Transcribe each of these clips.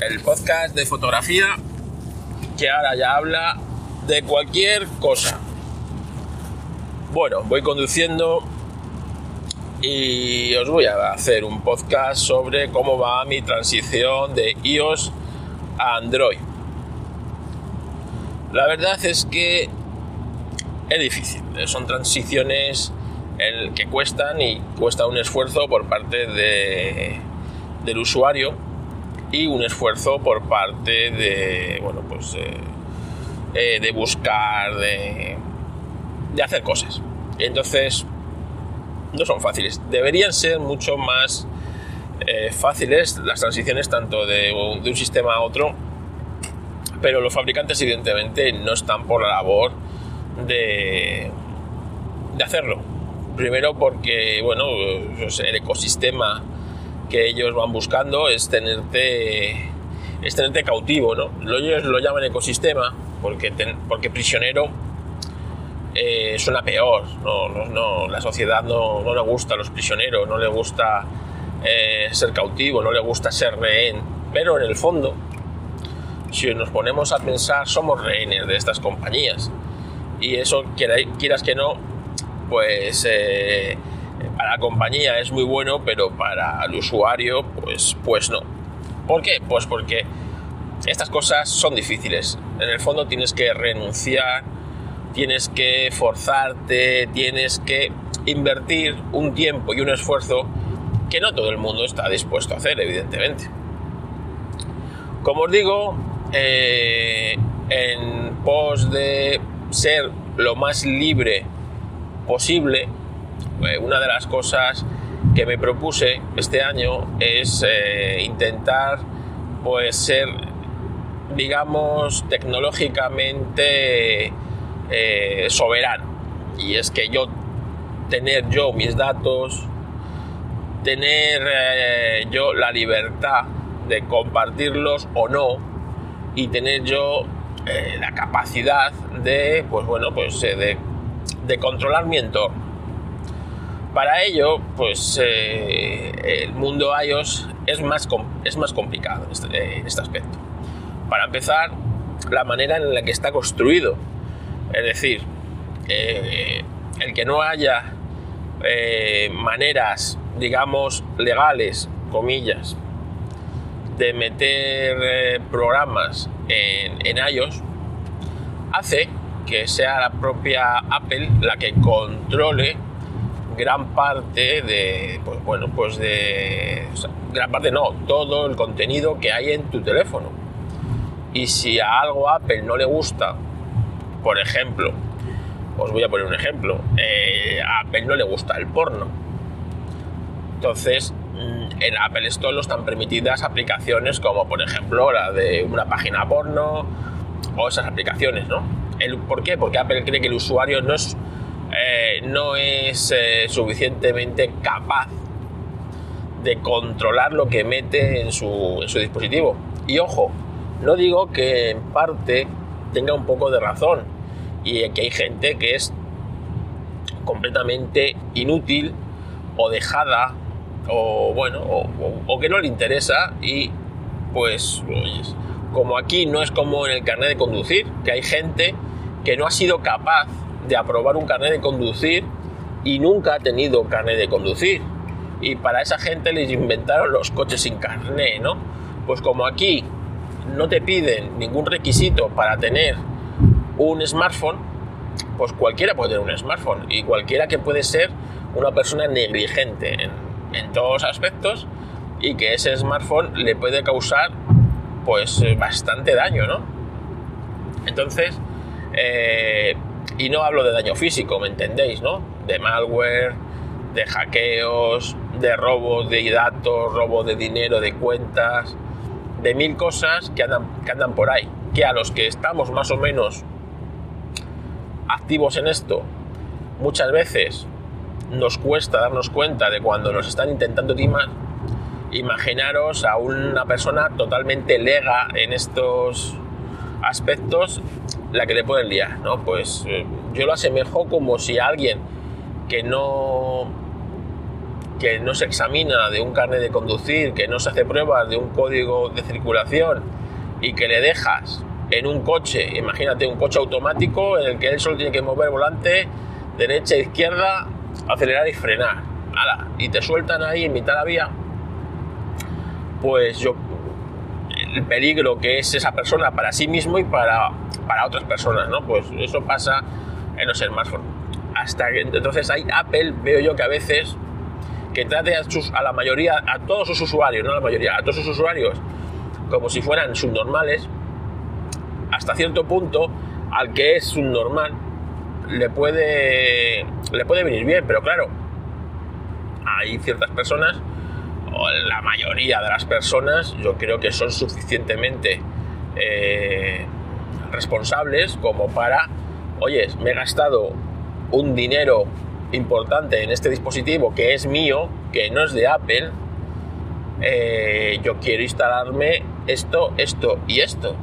el podcast de fotografía que ahora ya habla de cualquier cosa. Bueno, voy conduciendo y os voy a hacer un podcast sobre cómo va mi transición de iOS a Android. La verdad es que es difícil, son transiciones que cuestan y cuesta un esfuerzo por parte de, del usuario un esfuerzo por parte de, bueno, pues, eh, de buscar, de, de hacer cosas. Entonces, no son fáciles. Deberían ser mucho más eh, fáciles las transiciones tanto de un, de un, sistema a otro, pero los fabricantes evidentemente no están por la labor de, de hacerlo. Primero porque, bueno, el ecosistema que ellos van buscando es tenerte, es tenerte cautivo, ¿no? Ellos lo llaman ecosistema porque, porque prisionero eh, suena peor, no, no, no, la sociedad no, no, le gusta a los prisioneros, no le gusta eh, ser cautivo, no le gusta ser rehén, pero en el fondo, si nos ponemos a pensar, somos rehenes de estas compañías. Y eso, quieras que no, pues eh, para la compañía es muy bueno, pero para el usuario, pues, pues no. ¿Por qué? Pues porque estas cosas son difíciles. En el fondo tienes que renunciar, tienes que forzarte, tienes que invertir un tiempo y un esfuerzo que no todo el mundo está dispuesto a hacer, evidentemente. Como os digo, eh, en pos de ser lo más libre posible, eh, una de las cosas que me propuse este año es eh, intentar pues ser digamos tecnológicamente eh, soberano. Y es que yo tener yo mis datos tener eh, yo la libertad de compartirlos o no y tener yo eh, la capacidad de pues bueno pues de, de controlar mi entorno para ello, pues eh, el mundo iOS es más, es más complicado en este, en este, aspecto. Para empezar, la manera en la que está construido. Es decir, eh, el que no haya eh, maneras, digamos, legales, comillas, de meter programas en, en iOS, hace que sea la propia Apple la que controle gran parte de, pues bueno, pues de, gran parte no, todo el contenido que hay en tu teléfono. Y si a algo Apple no le gusta, por ejemplo, os voy a poner un ejemplo, eh, a Apple no le gusta el porno. Entonces, mm, en Apple Store no están permitidas aplicaciones como, por ejemplo, la de una página porno o esas aplicaciones, ¿no? El, ¿Por qué? Porque Apple cree que el usuario no es eh, no es eh, suficientemente capaz de controlar lo que mete en su, dispositivo. Y ojo, no digo que en parte tenga un poco de razón y que hay gente que es completamente inútil o dejada o bueno o, que no le interesa y pues como aquí no es como en el carnet de conducir que hay gente que no ha sido capaz de aprobar un carnet de conducir y nunca ha tenido carnet de conducir. Y para esa gente les inventaron los coches sin carnet, ¿no? Pues como aquí no te piden ningún requisito para tener un smartphone, pues cualquiera puede tener un smartphone y cualquiera que puede ser una persona negligente en, en todos aspectos y que ese smartphone le puede causar pues bastante daño, ¿no? Entonces, eh, y no hablo de daño físico, ¿me entendéis? ¿no? De malware, de hackeos, de robos de datos, robo de dinero, de cuentas, de mil cosas que andan, que andan por ahí. Que a los que estamos más o menos activos en esto, muchas veces nos cuesta darnos cuenta de cuando nos están intentando timar. Imaginaros a una persona totalmente lega en estos aspectos la que le pueden liar, ¿no? Pues eh, yo lo asemejo como si alguien que no que no se examina de un carnet de conducir, que no se hace pruebas de un código de circulación y que le dejas en un coche, imagínate un coche automático en el que él solo tiene que mover volante, derecha, izquierda, acelerar y frenar, y te sueltan ahí en mitad de la vía, pues yo, el peligro que es esa persona para sí mismo y para, para otras personas, ¿no? Pues eso pasa en los smartphones. Hasta que entonces hay Apple, veo yo que a veces que trate a, sus, a la mayoría, a todos sus usuarios, no a la mayoría, a todos sus usuarios como si fueran subnormales, hasta cierto punto al que es subnormal le puede, le puede venir bien, pero claro, hay ciertas personas, la mayoría de las personas, yo creo que son suficientemente eh, responsables como para, oye, me he gastado un dinero importante en este dispositivo que es mío, que no es de Apple, eh, yo quiero instalarme esto, esto y esto.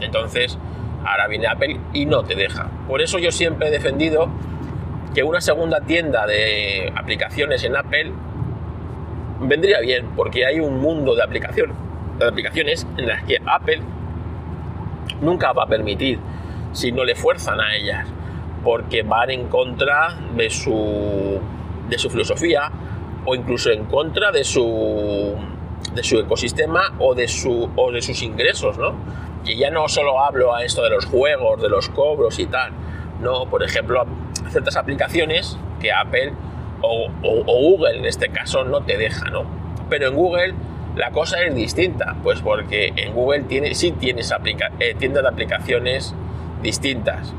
Entonces, ahora viene Apple y no te deja. Por eso yo siempre he defendido que una segunda tienda de aplicaciones en Apple vendría bien, porque hay un mundo de, aplicación, de aplicaciones en las que Apple nunca va a permitir si no le fuerzan a ellas, porque van en contra de su, de su filosofía o incluso en contra de su de su ecosistema o de, su, o de sus ingresos, ¿no? Y ya no solo hablo a esto de los juegos, de los cobros y tal, no, por ejemplo, ciertas aplicaciones que Apple o, Google en este caso no te deja, ¿no? Pero en Google la cosa es distinta, pues porque en Google tiene, sí tienes eh, tiendas de aplicaciones distintas.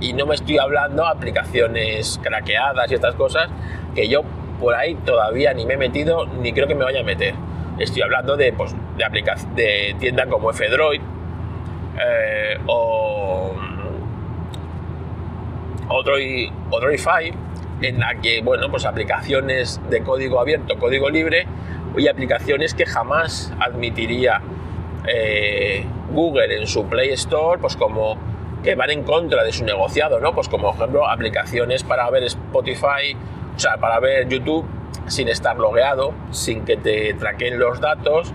Y no me estoy hablando de aplicaciones craqueadas y estas cosas que yo por ahí todavía ni me he metido ni creo que me vaya a meter. Estoy hablando de, pues, de, de tiendas como F-Droid eh, o, o en la que, bueno, pues aplicaciones de código abierto, código libre y aplicaciones que jamás admitiría eh, Google en su Play Store, pues como que van en contra de su negociado, ¿no? Pues como ejemplo aplicaciones para ver Spotify, o sea, para ver YouTube sin estar logueado, sin que te traquen los datos,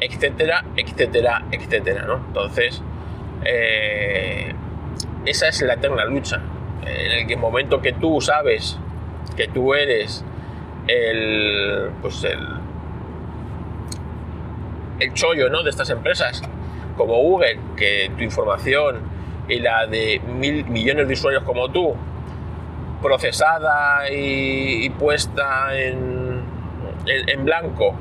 etcétera, etcétera, etcétera, ¿no? Entonces, eh, esa es la eterna lucha. En el momento que tú sabes que tú eres el, pues el, el chollo, ¿no? De estas empresas, como Google, que tu información y la de mil millones de usuarios como tú procesada y, puesta en, en, blanco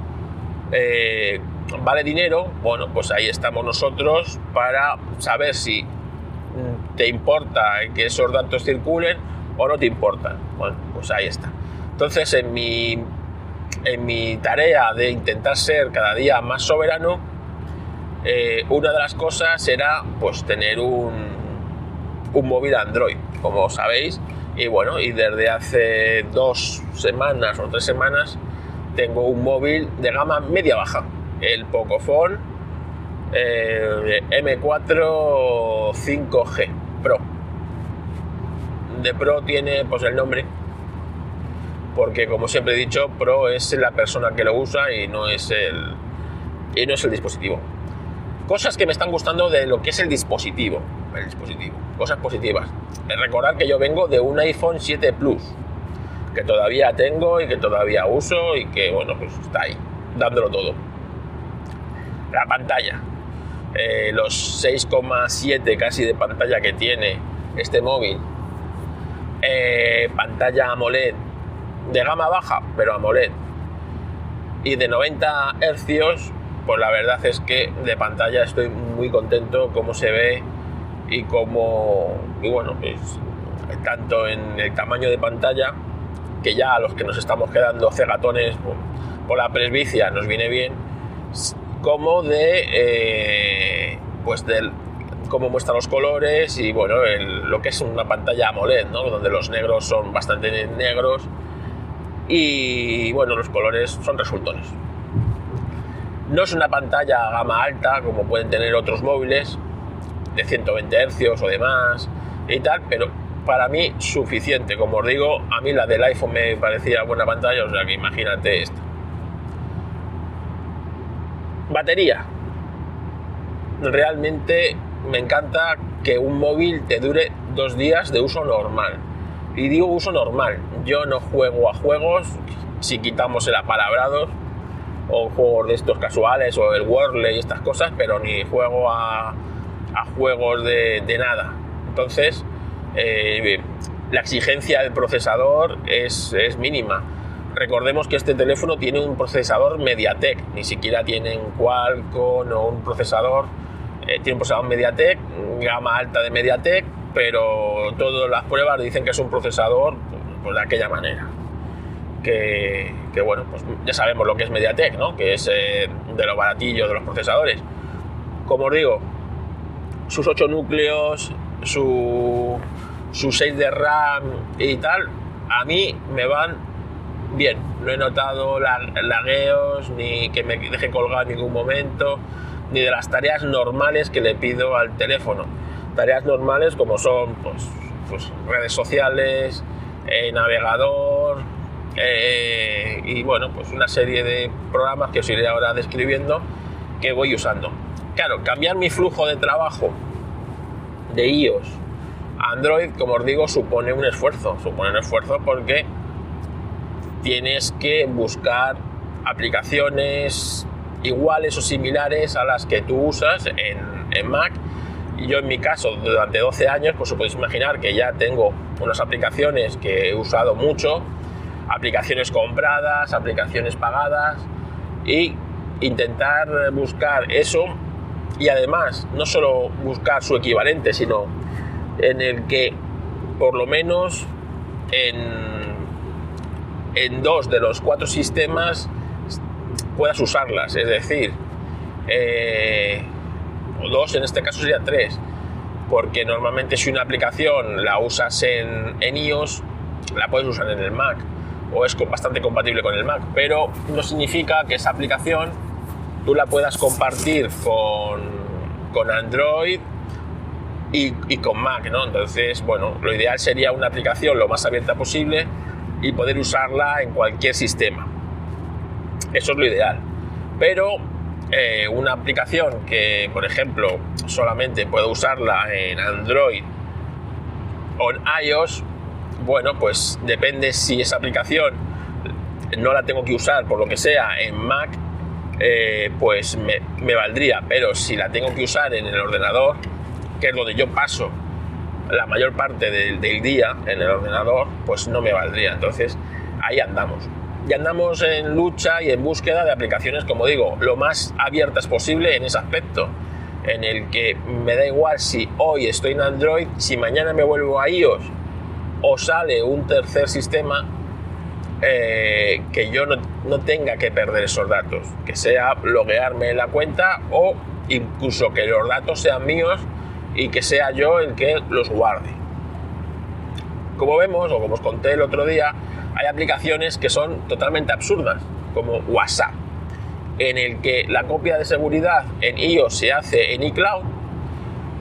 eh, vale dinero, bueno, pues ahí estamos nosotros para saber si te importa que esos datos circulen o no te importan. Bueno, pues ahí está. Entonces, en mi, en mi tarea de intentar ser cada día más soberano, eh, una de las cosas era pues tener un, un móvil Android. Como sabéis, y bueno, y desde hace dos semanas o tres semanas tengo un móvil de gama media baja, el Pocophone eh, M4 5G Pro. De Pro tiene pues el nombre, porque como siempre he dicho, Pro es la persona que lo usa y no es el, y no es el dispositivo. Cosas que me están gustando de lo que es el dispositivo. El dispositivo. Cosas positivas recordar que yo vengo de un iPhone 7 Plus, que todavía tengo y que todavía uso y que, bueno, pues está ahí, dándolo todo. La pantalla, eh, los 6,7 casi de pantalla que tiene este móvil, eh, pantalla AMOLED de gama baja, pero AMOLED, y de 90 Hz, pues la verdad es que de pantalla estoy muy contento cómo se ve y como, y bueno, pues tanto en el tamaño de pantalla, que ya a los que nos estamos quedando cegatones por, la presbicia nos viene bien, como de, eh, pues del cómo muestra los colores y bueno, lo que es una pantalla AMOLED, donde los negros son bastante negros y bueno, los colores son resultones. No es una pantalla gama alta como pueden tener otros móviles, de 120 Hz o demás y tal, pero para mí suficiente. Como os digo, a mí la del iPhone me parecía buena pantalla, o sea que imagínate esto. Batería. Realmente me encanta que un móvil te dure dos días de uso normal. Y digo uso normal, yo no juego a juegos, si quitamos el apalabrado, o juegos de estos casuales, o el Wordle y estas cosas, pero ni juego a, juegos de, nada. Entonces, eh, la exigencia del procesador es, es, mínima. Recordemos que este teléfono tiene un procesador MediaTek, ni siquiera tiene Qualcomm o un procesador eh, tiene un procesador MediaTek, gama alta de MediaTek, pero todas las pruebas dicen que es un procesador pues, de aquella manera. Que, bueno, pues ya sabemos lo que es MediaTek, ¿no? que es eh, de los baratillos de los procesadores. Como os digo, sus 8 núcleos, su, su 6 de RAM y tal, a mí me van bien. No he notado lagueos ni que me deje colgar en ningún momento ni de las tareas normales que le pido al teléfono. Tareas normales como son pues, pues redes sociales, eh, navegador eh, y bueno, pues una serie de programas que os iré ahora describiendo que voy usando. Claro, cambiar mi flujo de trabajo de iOS a Android, como os digo, supone un esfuerzo. Supone un esfuerzo porque tienes que buscar aplicaciones iguales o similares a las que tú usas en, Mac. Y yo en mi caso, durante 12 años, pues os podéis imaginar que ya tengo unas aplicaciones que he usado mucho, aplicaciones compradas, aplicaciones pagadas, y intentar buscar eso. Y además no solo buscar su equivalente, sino en el que por lo menos en, en dos de los cuatro sistemas puedas usarlas. Es decir, eh, o dos, en este caso sería tres, porque normalmente si una aplicación la usas en, en iOS, la puedes usar en el Mac o es bastante compatible con el Mac, pero no significa que esa aplicación tú la puedas compartir con, con Android y, y, con Mac, ¿no? Entonces, bueno, lo ideal sería una aplicación lo más abierta posible y poder usarla en cualquier sistema. Eso es lo ideal. Pero eh, una aplicación que, por ejemplo, solamente puedo usarla en Android o en iOS, bueno, pues depende si esa aplicación no la tengo que usar por lo que sea en Mac, eh, pues me, valdría. Pero si la tengo que usar en el ordenador, que es donde yo paso la mayor parte del, día en el ordenador, pues no me valdría. Entonces, ahí andamos y andamos en lucha y en búsqueda de aplicaciones, como digo, lo más abiertas posible en ese aspecto, en el que me da igual si hoy estoy en Android, si mañana me vuelvo a iOS o sale un tercer sistema, eh, que yo no, no, tenga que perder esos datos, que sea loguearme en la cuenta o incluso que los datos sean míos y que sea yo el que los guarde. Como vemos, o como os conté el otro día, hay aplicaciones que son totalmente absurdas, como WhatsApp, en el que la copia de seguridad en iOS se hace en iCloud,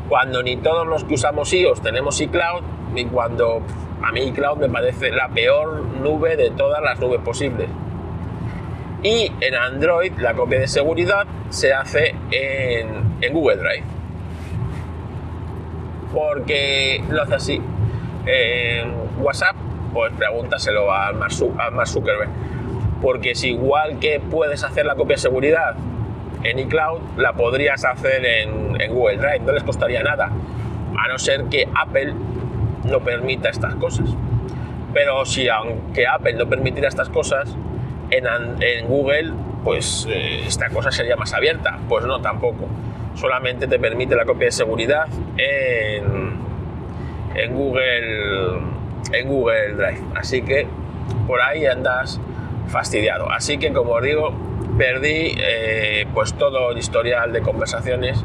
cuando ni todos los que usamos iOS tenemos iCloud, ni cuando a mí iCloud me parece la peor nube de todas las nubes posibles. Y en Android la copia de seguridad se hace en, en Google Drive. Porque lo hace así. En WhatsApp pues pregúntaselo a Mark Zuckerberg. Porque si igual que puedes hacer la copia de seguridad en iCloud, la podrías hacer en, Google Drive, no les costaría nada, a no ser que Apple no permita estas cosas. Pero si aunque Apple no permitiera estas cosas, en, Google, pues eh, esta cosa sería más abierta. Pues no, tampoco. Solamente te permite la copia de seguridad en, en Google en Google Drive. Así que por ahí andas fastidiado. Así que como os digo, perdí eh, pues todo el historial de conversaciones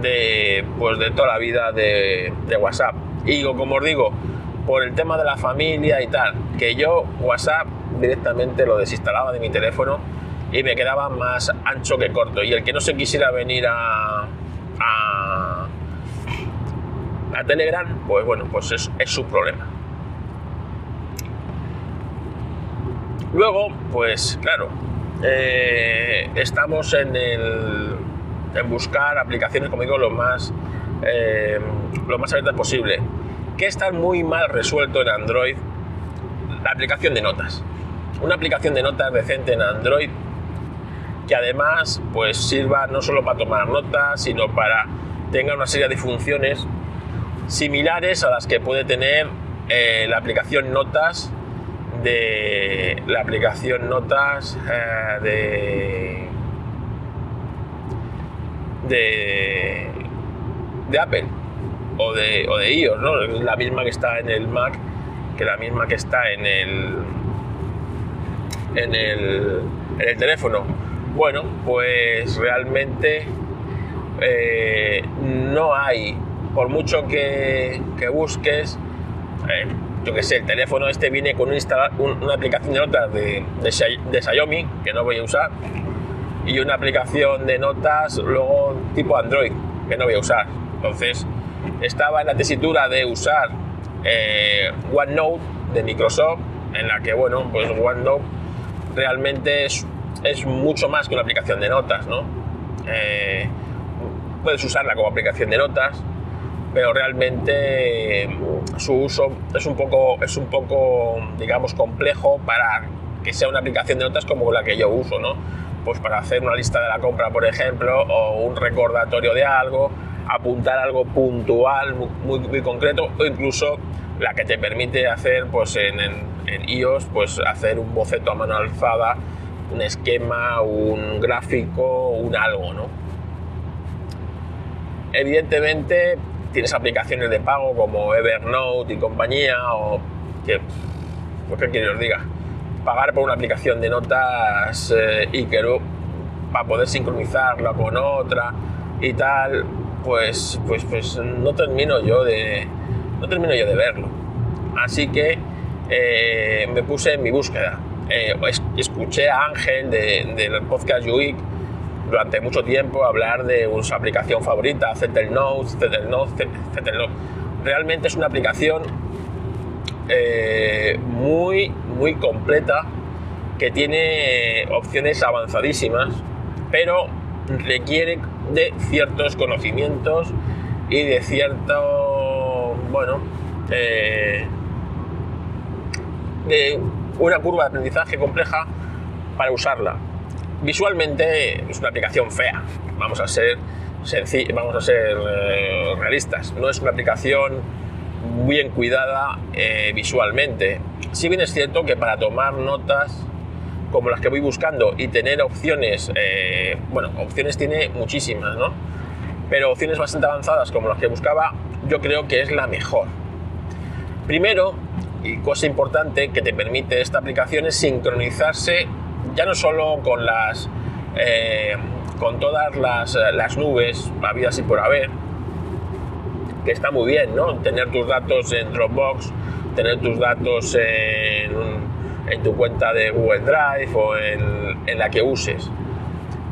de, pues de toda la vida de, WhatsApp. Y como os digo, por el tema de la familia y tal, que yo WhatsApp directamente lo desinstalaba de mi teléfono y me quedaba más ancho que corto. Y el que no se quisiera venir a, a Telegram, pues bueno, pues es, es su problema. Luego, pues claro, eh, estamos en el en buscar aplicaciones, como digo, lo más eh, lo más abiertas posible. Que está muy mal resuelto en Android la aplicación de notas. Una aplicación de notas decente en Android que además pues sirva no solo para tomar notas, sino para tenga una serie de funciones similares a las que puede tener eh, la aplicación Notas de la aplicación Notas eh, de, de Apple o de, o de iOS, ¿no? La misma que está en el Mac que la misma que está en el, en el teléfono. Bueno, pues realmente eh, no hay, por mucho que, que busques, eh, yo que sé, el teléfono este viene con una aplicación de notas de, de, Xiaomi, que no voy a usar, y una aplicación de notas luego tipo Android, que no voy a usar. Entonces, estaba en la tesitura de usar eh, OneNote de Microsoft, en la que, bueno, pues OneNote realmente es, es mucho más que una aplicación de notas, ¿no? Eh, puedes usarla como aplicación de notas, pero realmente mm, su uso es un poco, es un poco digamos, complejo para que sea una aplicación de notas como la que yo uso, ¿no? Pues para hacer una lista de la compra, por ejemplo, o un recordatorio de algo, apuntar algo puntual, muy, muy concreto, o incluso la que te permite hacer, pues en, en, iOS, pues hacer un boceto a mano alzada, un esquema, un gráfico, un algo, ¿no? Evidentemente tienes aplicaciones de pago como Evernote y compañía o que, pues qué quiero os diga, pagar por una aplicación de notas eh, y que para poder sincronizarla con otra y tal, pues, pues, pues no termino yo de no termino yo de verlo. Así que eh, me puse en mi búsqueda. Eh, escuché a Ángel del podcast UIC durante mucho tiempo hablar de su aplicación favorita, Zettelnote, Zettelnote, Zettelnote. Realmente es una aplicación eh, muy, muy completa que tiene opciones avanzadísimas, pero requiere de ciertos conocimientos y de cierto, bueno, eh, de una curva de aprendizaje compleja para usarla visualmente es una aplicación fea, vamos a ser, vamos a ser eh, realistas, no es una aplicación bien cuidada eh, visualmente. Si bien es cierto que para tomar notas como las que voy buscando y tener opciones, eh, bueno, opciones tiene muchísimas, ¿no? Pero opciones bastante avanzadas como las que buscaba, yo creo que es la mejor. Primero, y cosa importante que te permite esta aplicación es sincronizarse ya no solo con las eh, con todas las, las, nubes habidas y por haber, que está muy bien, ¿no? Tener tus datos en Dropbox, tener tus datos en, en tu cuenta de Google Drive o en, en la que uses.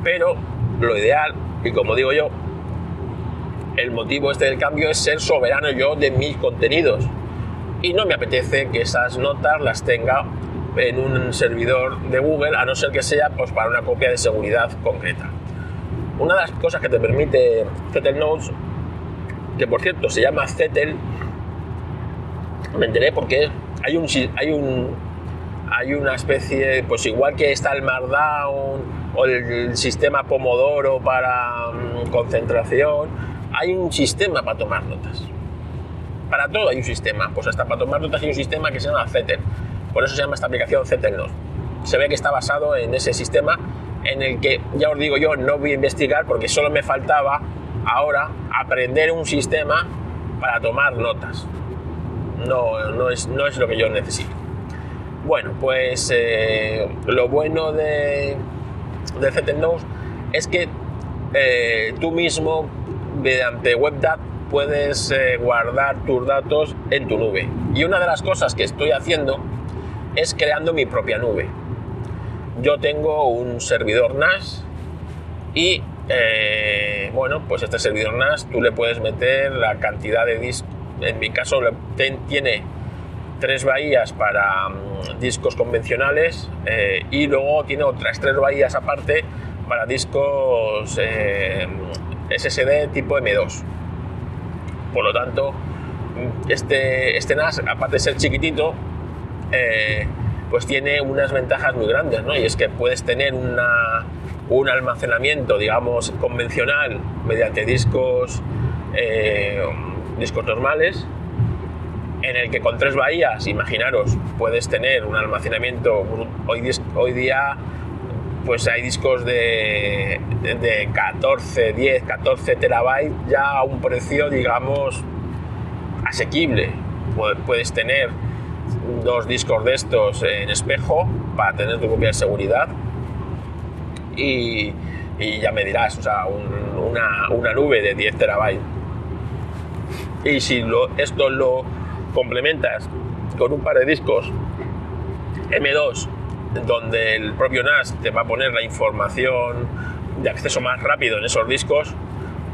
Pero lo ideal, y como digo yo, el motivo este del cambio es ser soberano yo de mis contenidos. Y no me apetece que esas notas las tenga en un servidor de Google, a no ser que sea pues, para una copia de seguridad concreta. Una de las cosas que te permite Zettel Notes, que por cierto se llama Zettel, me enteré porque hay un, hay un hay una especie, pues igual que está el Markdown o el sistema Pomodoro para mm, concentración, hay un sistema para tomar notas. Para todo hay un sistema, pues hasta para tomar notas hay un sistema que se llama Zettel por eso se llama esta aplicación Zettelnos. Se ve que está basado en ese sistema en el que, ya os digo yo, no voy a investigar porque solo me faltaba ahora aprender un sistema para tomar notas. No, no, es, no es lo que yo necesito. Bueno, pues eh, lo bueno de, de es que eh, tú mismo, mediante WebDAV, puedes eh, guardar tus datos en tu nube. Y una de las cosas que estoy haciendo es creando mi propia nube. Yo tengo un servidor NAS y eh, bueno, pues este servidor NAS tú le puedes meter la cantidad de discos, en mi caso tiene tres bahías para mm, discos convencionales eh, y luego tiene otras tres bahías aparte para discos SSD tipo M2. Por lo tanto, este, este NAS, aparte de ser chiquitito, eh, pues tiene unas ventajas muy grandes, ¿no? Y es que puedes tener una, un almacenamiento, digamos, convencional mediante discos, discos normales, en el que con tres bahías, imaginaros, puedes tener un almacenamiento, hoy día pues hay discos de, de 14, 10, 14 terabytes ya a un precio, digamos, asequible. Puedes tener dos discos de estos en espejo para tener tu de seguridad y, ya me dirás, o sea, una, una, nube de 10 terabytes. Y si esto lo complementas con un par de discos M2 donde el propio NAS te va a poner la información de acceso más rápido en esos discos,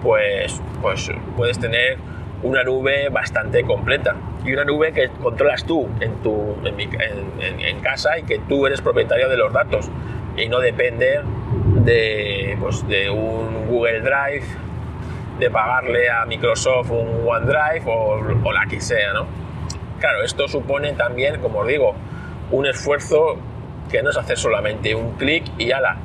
pues, pues puedes tener una nube bastante completa y una nube que controlas tú en, tu, en, casa y que tú eres propietario de los datos y no depende de, pues, de un Google Drive, de pagarle a Microsoft un OneDrive o, o la que sea, ¿no? Claro, esto supone también, como os digo, un esfuerzo que no es hacer solamente un clic y ala.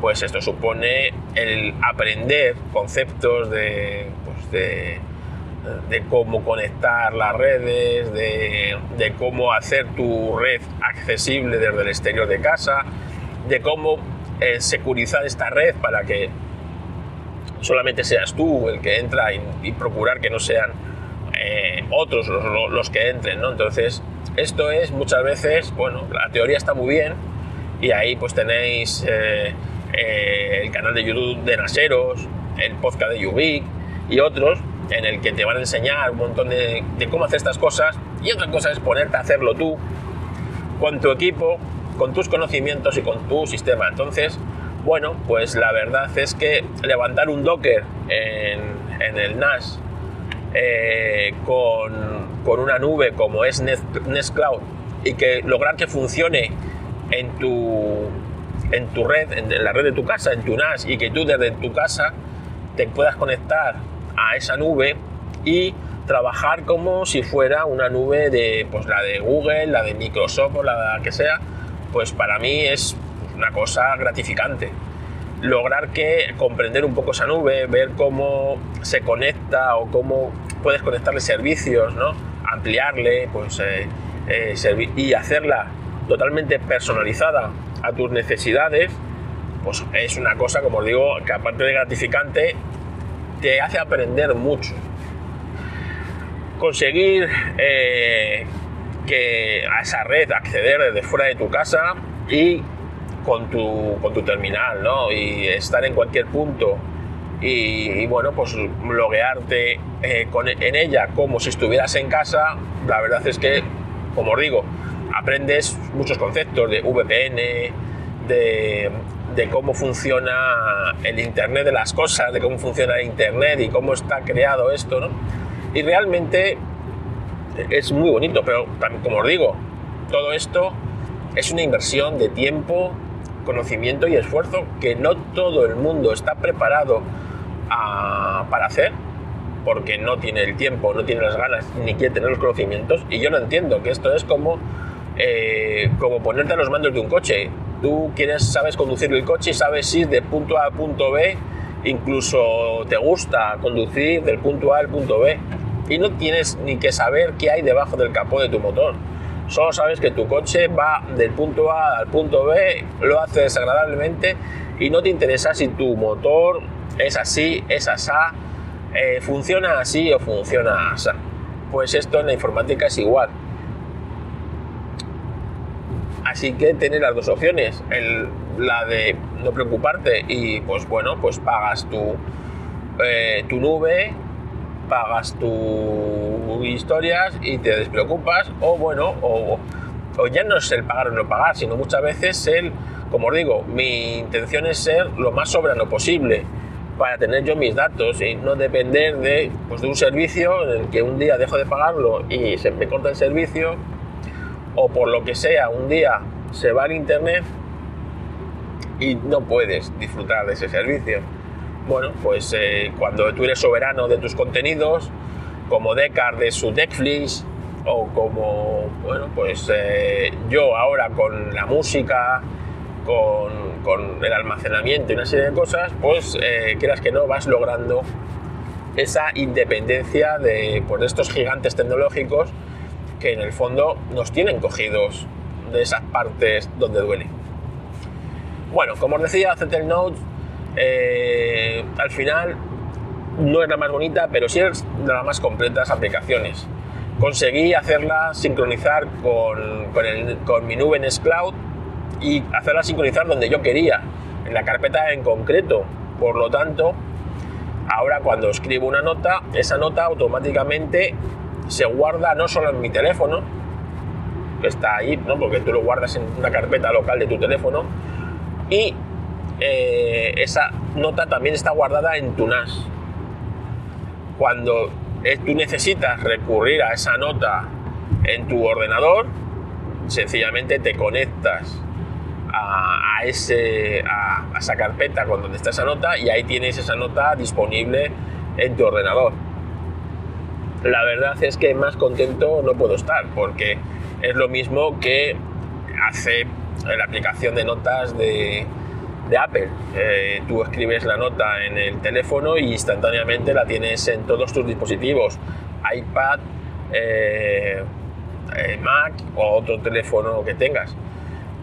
Pues esto supone el aprender conceptos de, pues de, cómo conectar las redes, de, cómo hacer tu red accesible desde el exterior de casa, de cómo eh, securizar esta red para que solamente seas tú el que entra y procurar que no sean eh, otros los, que entren, ¿no? Entonces, esto es muchas veces, bueno, la teoría está muy bien y ahí pues tenéis eh, eh, el canal de YouTube de Naseros, el podcast de Ubik y otros en el que te van a enseñar un montón de, de cómo hacer estas cosas y otra cosa es ponerte a hacerlo tú con tu equipo, con tus conocimientos y con tu sistema. Entonces, bueno, pues la verdad es que levantar un Docker en, en el NAS eh, con, una nube como es Nest, Cloud y que lograr que funcione en tu, en tu red, en la red de tu casa, en tu NAS y que tú desde tu casa te puedas conectar a esa nube y trabajar como si fuera una nube de pues la de Google, la de Microsoft o la que sea, pues para mí es una cosa gratificante lograr que comprender un poco esa nube, ver cómo se conecta o cómo puedes conectarle servicios, ¿no? ampliarle pues, eh, eh, y hacerla totalmente personalizada a tus necesidades, pues es una cosa, como os digo, que aparte de gratificante, te hace aprender mucho. Conseguir eh, que a esa red acceder desde fuera de tu casa y con tu, con tu terminal, ¿no? Y estar en cualquier punto y, bueno, pues loguearte eh, con, en ella como si estuvieras en casa, la verdad es que, como os digo, aprendes muchos conceptos de VPN, de, de cómo funciona el Internet de las cosas, de cómo funciona el Internet y cómo está creado esto, ¿no? Y realmente es muy bonito, pero como os digo, todo esto es una inversión de tiempo, conocimiento y esfuerzo que no todo el mundo está preparado para hacer porque no tiene el tiempo, no tiene las ganas, ni quiere tener los conocimientos. Y yo lo entiendo, que esto es como, eh, como ponerte a los mandos de un coche. Tú quieres, sabes conducir el coche y sabes ir de punto A a punto B, incluso te gusta conducir del punto A al punto B. Y no tienes ni que saber qué hay debajo del capó de tu motor Solo sabes que tu coche va del punto A al punto B, lo hace desagradablemente y no te interesa si tu motor es así, es asá, eh, funciona así o funciona asá. Pues esto en la informática es igual. Así que tienes las dos opciones, la de no preocuparte y pues bueno, pues pagas tu, eh, tu nube pagas tus historias y te despreocupas, o bueno, o, ya no es el pagar o no pagar, sino muchas veces el, como os digo, mi intención es ser lo más soberano posible. para tener yo mis datos y no depender de, pues, de un servicio en el que un día dejo de pagarlo y se me corta el servicio o por lo que sea un día se va el internet y no puedes disfrutar de ese servicio. Bueno, pues eh, cuando tú eres soberano de tus contenidos, como Decar de su Netflix, o como, bueno, pues eh, yo ahora con la música, con, con, el almacenamiento y una serie de cosas, pues eh, quieras que no, vas logrando esa independencia de, pues, estos gigantes tecnológicos que en el fondo nos tienen cogidos de esas partes donde duele. Bueno, como os decía, Zettel Notes eh, al final no es la más bonita, pero sí es de las más completas aplicaciones. Conseguí hacerla sincronizar con, con, mi nube en Cloud y hacerla sincronizar donde yo quería, en la carpeta en concreto. Por lo tanto, ahora cuando escribo una nota, esa nota automáticamente se guarda no solo en mi teléfono, que está ahí, ¿no? porque tú lo guardas en una carpeta local de tu teléfono, y eh, esa nota también está guardada en tu NAS. Cuando tú necesitas recurrir a esa nota en tu ordenador, sencillamente te conectas a, esa carpeta con donde está esa nota y ahí tienes esa nota disponible en tu ordenador. La verdad es que más contento no puedo estar porque es lo mismo que hace la aplicación de notas de, de Apple. Eh, tú escribes la nota en el teléfono y instantáneamente la tienes en todos tus dispositivos, iPad, eh, eh, Mac o otro teléfono que tengas.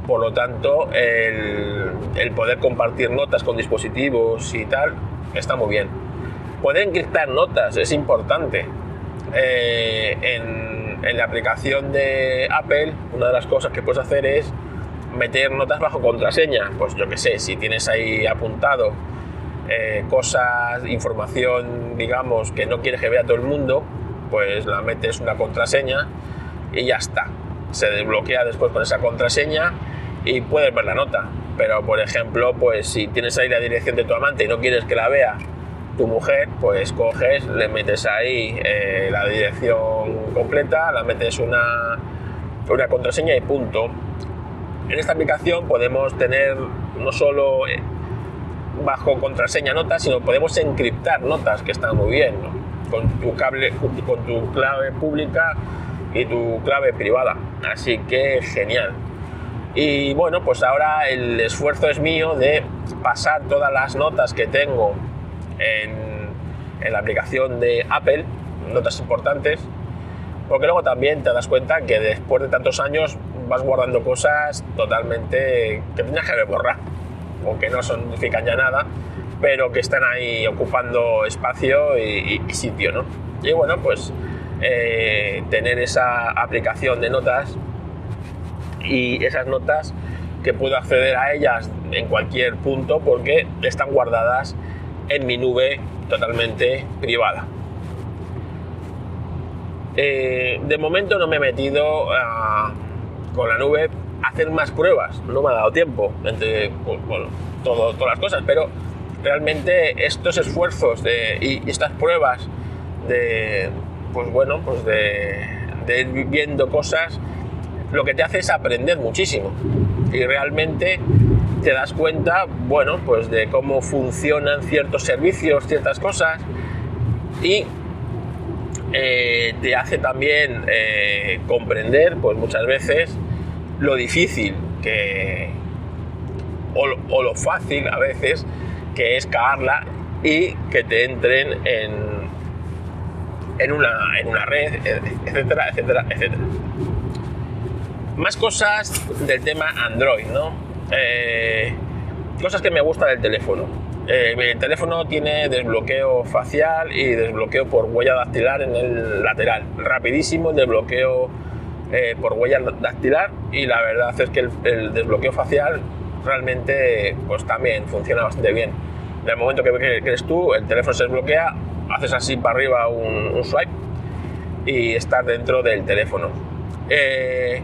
Por lo tanto, el, poder compartir notas con dispositivos y tal está muy bien. Poder encriptar notas es importante. en la aplicación de Apple, una de las cosas que puedes hacer es meter notas bajo contraseña, pues yo que sé, si tienes ahí apuntado eh, cosas, información, digamos, que no quieres que vea todo el mundo, pues la metes una contraseña y ya está. Se desbloquea después con esa contraseña y puedes ver la nota. Pero, por ejemplo, pues si tienes ahí la dirección de tu amante y no quieres que la vea tu mujer, pues coges, le metes ahí eh, la dirección completa, la metes una, una contraseña y punto en esta aplicación podemos tener no solo eh, bajo contraseña notas, sino podemos encriptar notas, que está muy bien, con, tu cable, con tu clave pública y tu clave privada. Así que genial. Y bueno, pues ahora el esfuerzo es mío de pasar todas las notas que tengo en, en la aplicación de Apple, notas importantes, porque luego también te das cuenta que después de tantos años vas guardando cosas totalmente que tenías que borrado, o que no significan ya nada, pero que están ahí ocupando espacio y, sitio, ¿no? Y bueno, pues eh, tener esa aplicación de notas y esas notas que puedo acceder a ellas en cualquier punto porque están guardadas en mi nube totalmente privada. Eh, de momento no me he metido a con la nube hacer más pruebas. No me ha dado tiempo entre pues, todas las cosas, pero realmente estos esfuerzos de, y, estas pruebas de, pues bueno, pues de, ir viendo cosas, lo que te hace es aprender muchísimo. Y realmente te das cuenta, bueno, pues de cómo funcionan ciertos servicios, ciertas cosas, y eh, te hace también eh, comprender, pues muchas veces, lo difícil que, o, lo fácil a veces que es cagarla y que te entren en, en, una, en una red, etcétera, etcétera, etcétera. Más cosas del tema Android, ¿no? Eh, cosas que me gustan del teléfono eh, el teléfono tiene desbloqueo facial y desbloqueo por huella dactilar en el lateral. Rapidísimo el desbloqueo eh, por huella dactilar y la verdad es que el, desbloqueo facial realmente pues también funciona bastante bien. En el momento que crees tú, el teléfono se desbloquea, haces así para arriba un, swipe y estás dentro del teléfono. Eh,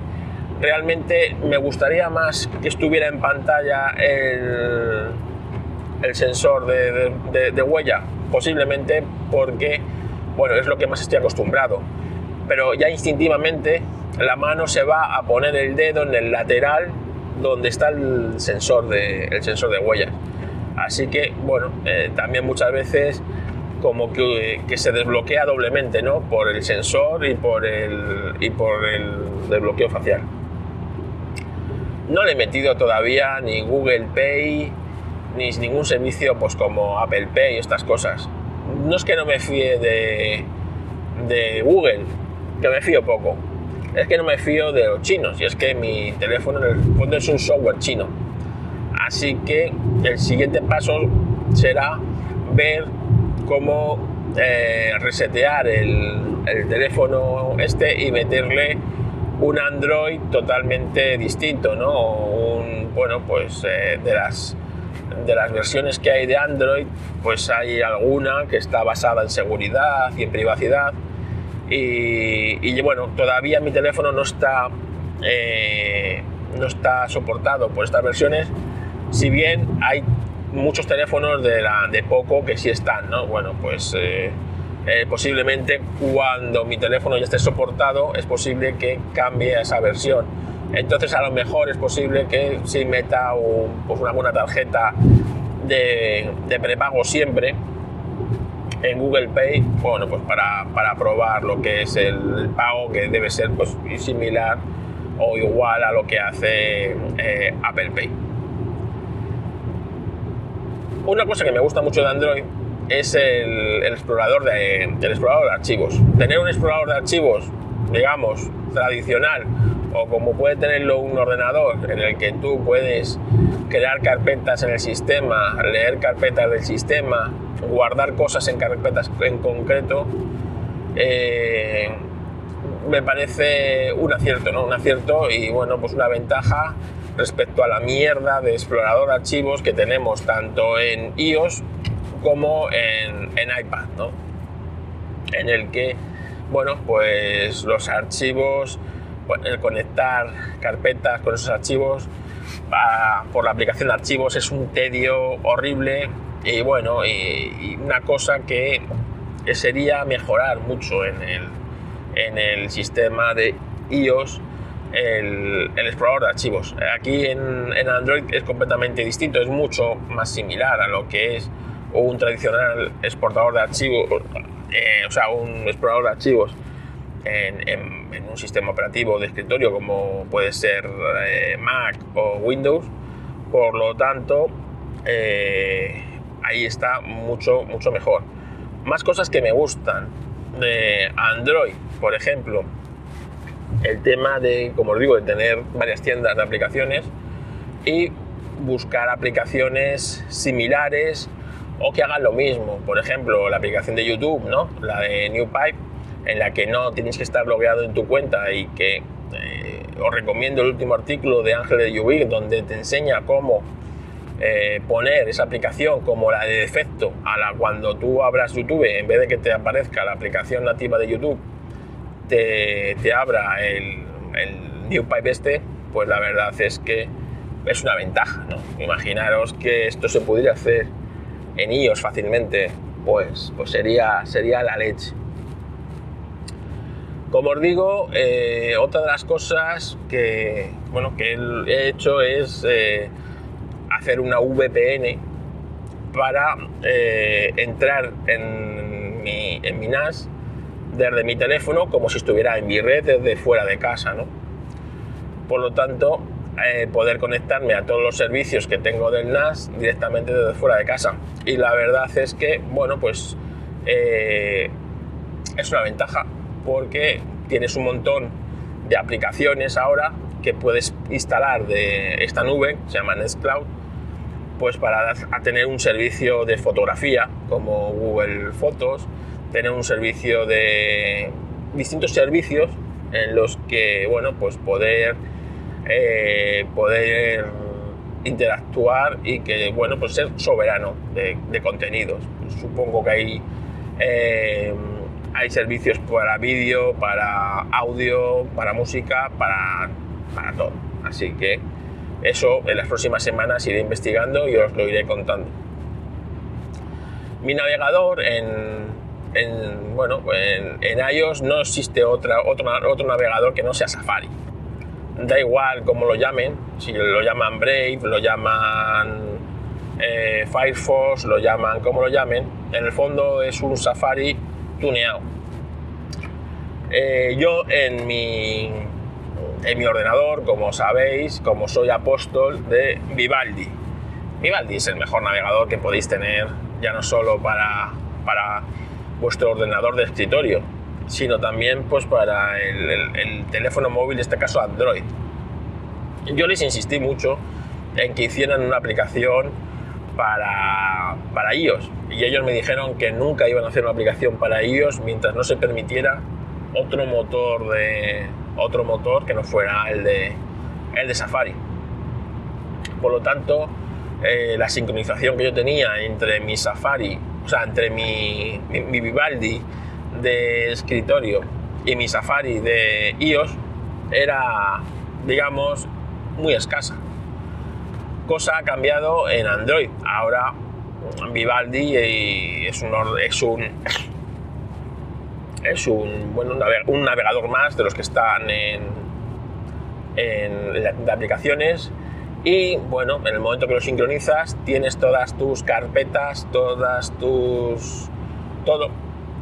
realmente me gustaría más que estuviera en pantalla el el sensor de, huella? Posiblemente porque, bueno, es lo que más estoy acostumbrado. Pero ya instintivamente la mano se va a poner el dedo en el lateral donde está el sensor de, el sensor de huellas. Así que, bueno, eh, también muchas veces como que, se desbloquea doblemente, ¿no? Por el sensor y por el, y por el desbloqueo facial. No le he metido todavía ni Google Pay, ni ningún servicio pues como Apple Pay y estas cosas. No es que no me fíe de, de Google, que me fío poco. Es que no me fío de los chinos y es que mi teléfono en el fondo es un software chino. Así que el siguiente paso será ver cómo eh, resetear el, teléfono este y meterle un Android totalmente distinto, ¿no? Un, bueno, pues eh, de las de las versiones que hay de Android, pues hay alguna que está basada en seguridad y en privacidad. Y, bueno, todavía mi teléfono no está, eh, no está soportado por estas versiones, si bien hay muchos teléfonos de, poco que sí están, ¿no? Bueno, pues eh, eh, posiblemente cuando mi teléfono ya esté soportado es posible que cambie esa versión. Entonces a lo mejor es posible que si meta pues una buena tarjeta de, prepago siempre en Google Pay, bueno, pues para, para probar lo que es el, pago que debe ser pues similar o igual a lo que hace eh, Apple Pay. Una cosa que me gusta mucho de Android es el, explorador de, el explorador de archivos. Tener un explorador de archivos, digamos, tradicional, o como puede tenerlo un ordenador en el que tú puedes crear carpetas en el sistema, leer carpetas del sistema, guardar cosas en carpetas en concreto, eh, me parece un acierto, ¿no? Un acierto y bueno, pues una ventaja respecto a la mierda de explorador archivos que tenemos tanto en iOS como en, iPad, ¿no? En el que, bueno, pues los archivos, el conectar carpetas con esos archivos por la aplicación de archivos es un tedio horrible y bueno, y, una cosa que sería mejorar mucho en el, en el sistema de iOS el, explorador de archivos. Aquí en, Android es completamente distinto, es mucho más similar a lo que es un tradicional exportador de archivos, eh, o sea, un explorador de archivos en, un sistema operativo de escritorio como puede ser eh, Mac o Windows. Por lo tanto, eh, ahí está mucho, mucho mejor. Más cosas que me gustan de Android, por ejemplo, el tema de, como os digo, de tener varias tiendas de aplicaciones y buscar aplicaciones similares o que hagan lo mismo. Por ejemplo, la aplicación de YouTube, ¿no? La de NewPipe, en la que no tienes que estar logueado en tu cuenta y que eh, os recomiendo el último artículo de Ángel de Ubik donde te enseña cómo eh, poner esa aplicación como la de defecto a la cuando tú abras YouTube, en vez de que te aparezca la aplicación nativa de YouTube, te, abra el, el New Pipe este, pues la verdad es que es una ventaja, ¿no? Imaginaros que esto se pudiera hacer en iOS fácilmente, pues, pues sería, sería la leche. Como os digo, eh, otra de las cosas que, bueno, que he hecho es eh, hacer una VPN para eh, entrar en mi, en mi NAS desde mi teléfono como si estuviera en mi red desde fuera de casa, ¿no? Por lo tanto, eh, poder conectarme a todos los servicios que tengo del NAS directamente desde fuera de casa. Y la verdad es que, bueno, pues eh, es una ventaja porque tienes un montón de aplicaciones ahora que puedes instalar de esta nube, se llama Nextcloud, pues para tener un servicio de fotografía como Google Fotos, tener un servicio de distintos servicios en los que, bueno, pues poder, eh, poder interactuar y que, bueno, pues ser soberano de, contenidos. Supongo que hay, eh, hay servicios para vídeo, para audio, para música, para, para todo. Así que eso en las próximas semanas iré investigando y os lo iré contando. Mi navegador en, bueno, en, iOS no existe otra, otro, otro navegador que no sea Safari. Da igual cómo lo llamen, si lo llaman Brave, lo llaman eh, Firefox, lo llaman como lo llamen, en el fondo es un Safari tuneado. Eh, yo en mi, en mi ordenador, como sabéis, como soy apóstol de Vivaldi. Vivaldi es el mejor navegador que podéis tener, ya no solo para, para vuestro ordenador de escritorio, sino también pues para el, teléfono móvil, en este caso Android. Yo les insistí mucho en que hicieran una aplicación para, para iOS y ellos me dijeron que nunca iban a hacer una aplicación para iOS mientras no se permitiera otro motor de otro motor que no fuera el de el de Safari. Por lo tanto, eh, la sincronización que yo tenía entre mi Safari, o sea, entre mi, mi, Vivaldi de escritorio y mi Safari de iOS era, digamos, muy escasa. Cosa ha cambiado en Android. Ahora Vivaldi es un, es un es un, bueno, un navegador más de los que están en, en, aplicaciones y bueno, en el momento que lo sincronizas tienes todas tus carpetas, todas tus... todo,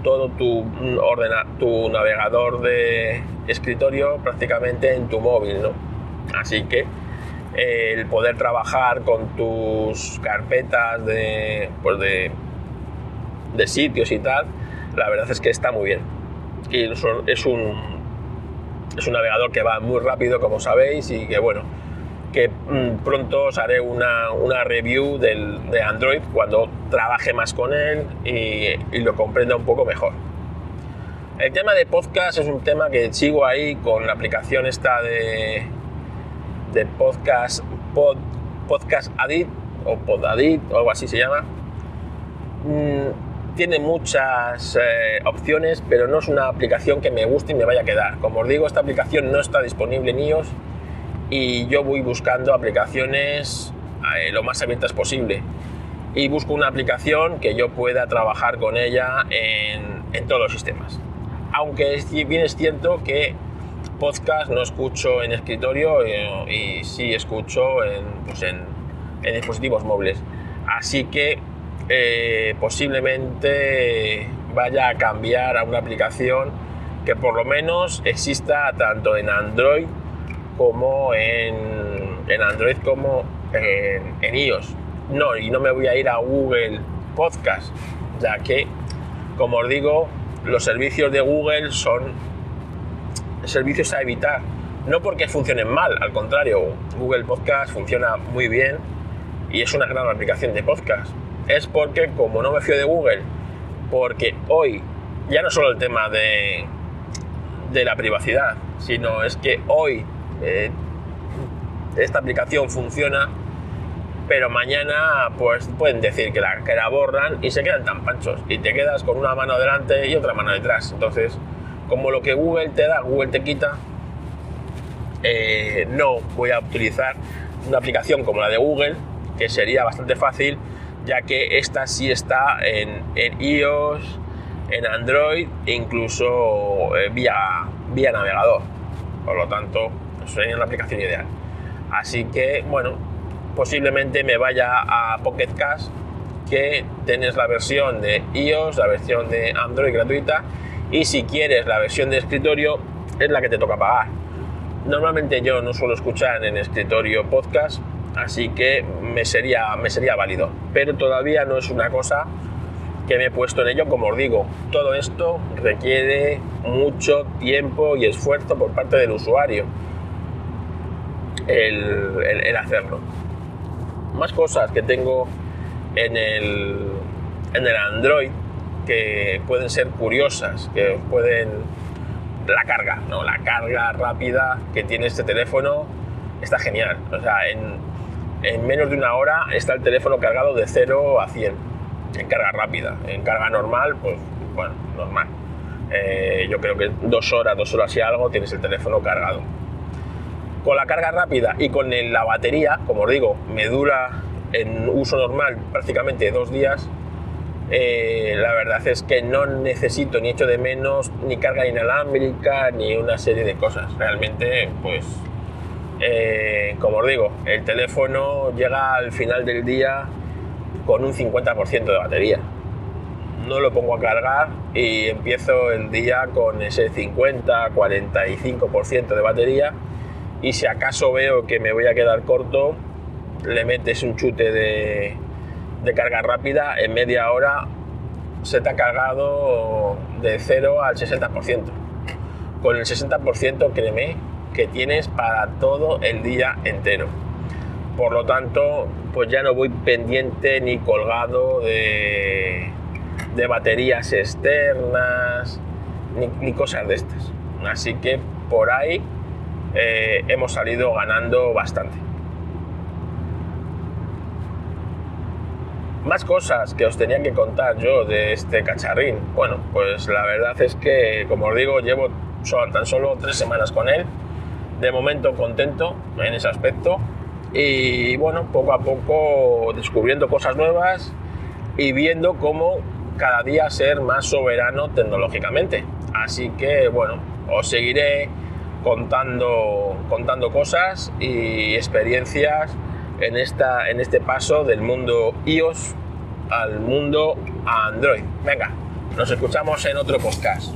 todo tu, ordena, tu navegador de escritorio prácticamente en tu móvil, ¿no? Así que el poder trabajar con tus carpetas de, pues de, de sitios y tal, la verdad es que está muy bien. Y es un, es un navegador que va muy rápido, como sabéis, y que bueno, que mm, pronto os haré una, review de Android cuando trabaje más con él y, lo comprenda un poco mejor. El tema de podcast es un tema que sigo ahí con la aplicación esta de, de podcast, pod, podcast Adit o Podadit o algo así se llama. Mm, tiene muchas eh, opciones, pero no es una aplicación que me guste y me vaya a quedar. Como os digo, esta aplicación no está disponible en iOS y yo voy buscando aplicaciones eh, lo más abiertas posible. Y busco una aplicación que yo pueda trabajar con ella en, en todos los sistemas. Aunque bien es cierto que podcast no escucho en escritorio eh, y, sí escucho en, pues en, en dispositivos móviles. Así que eh, posiblemente vaya a cambiar a una aplicación que por lo menos exista tanto en Android como en, en Android como en, iOS. No, y no me voy a ir a Google Podcast, ya que, como os digo, los servicios de Google son servicios a evitar. No porque funcionen mal, al contrario, Google Podcast funciona muy bien y es una gran aplicación de podcast es porque como no me fío de Google, porque hoy ya no solo el tema de, de la privacidad, sino es que hoy eh, esta aplicación funciona, pero mañana pues pueden decir que la, que la borran y se quedan tan panchos y te quedas con una mano delante y otra mano detrás. Entonces, como lo que Google te da, Google te quita, eh, no voy a utilizar una aplicación como la de Google, que sería bastante fácil ya que esta sí está en, iOS, en Android e incluso eh, vía, vía navegador. Por lo tanto, sería una aplicación ideal. Así que, bueno, posiblemente me vaya a Pocket Cash, que tienes la versión de iOS, la versión de Android gratuita, y si quieres la versión de escritorio, es la que te toca pagar. Normalmente yo no suelo escuchar en escritorio podcast, así que me sería, me sería válido. Pero todavía no es una cosa que me he puesto en ello, como os digo, todo esto requiere mucho tiempo y esfuerzo por parte del usuario el, hacerlo. Más cosas que tengo en el, en el Android que pueden ser curiosas, que pueden... La carga, ¿no? La carga rápida que tiene este teléfono está genial. O sea, en, en menos de una hora está el teléfono cargado de 0 a 100 en carga rápida. En carga normal, pues bueno, normal. Eh, yo creo que dos horas, dos horas y algo tienes el teléfono cargado. Con la carga rápida y con la batería, como os digo, me dura en uso normal prácticamente dos días. eh, la verdad es que no necesito ni echo de menos ni carga inalámbrica ni una serie de cosas. Realmente, pues, eh, como os digo, el teléfono llega al final del día con un 50% de batería. No lo pongo a cargar y empiezo el día con ese 50-45% de batería y si acaso veo que me voy a quedar corto, le metes un chute de, de carga rápida, en media hora se te ha cargado de 0 al 60%. Con el 60% créeme que tienes para todo el día entero. Por lo tanto, pues ya no voy pendiente ni colgado de, de baterías externas ni, ni, cosas de estas. Así que por ahí eh, hemos salido ganando bastante. Más cosas que os tenía que contar yo de este cacharrín. Bueno, pues la verdad es que, como os digo, llevo tan solo tres semanas con él. De momento contento en ese aspecto. Y bueno, poco a poco descubriendo cosas nuevas y viendo cómo cada día ser más soberano tecnológicamente. Así que bueno, os seguiré contando, contando cosas y experiencias en, esta, en este paso del mundo iOS al mundo Android. Venga, nos escuchamos en otro podcast.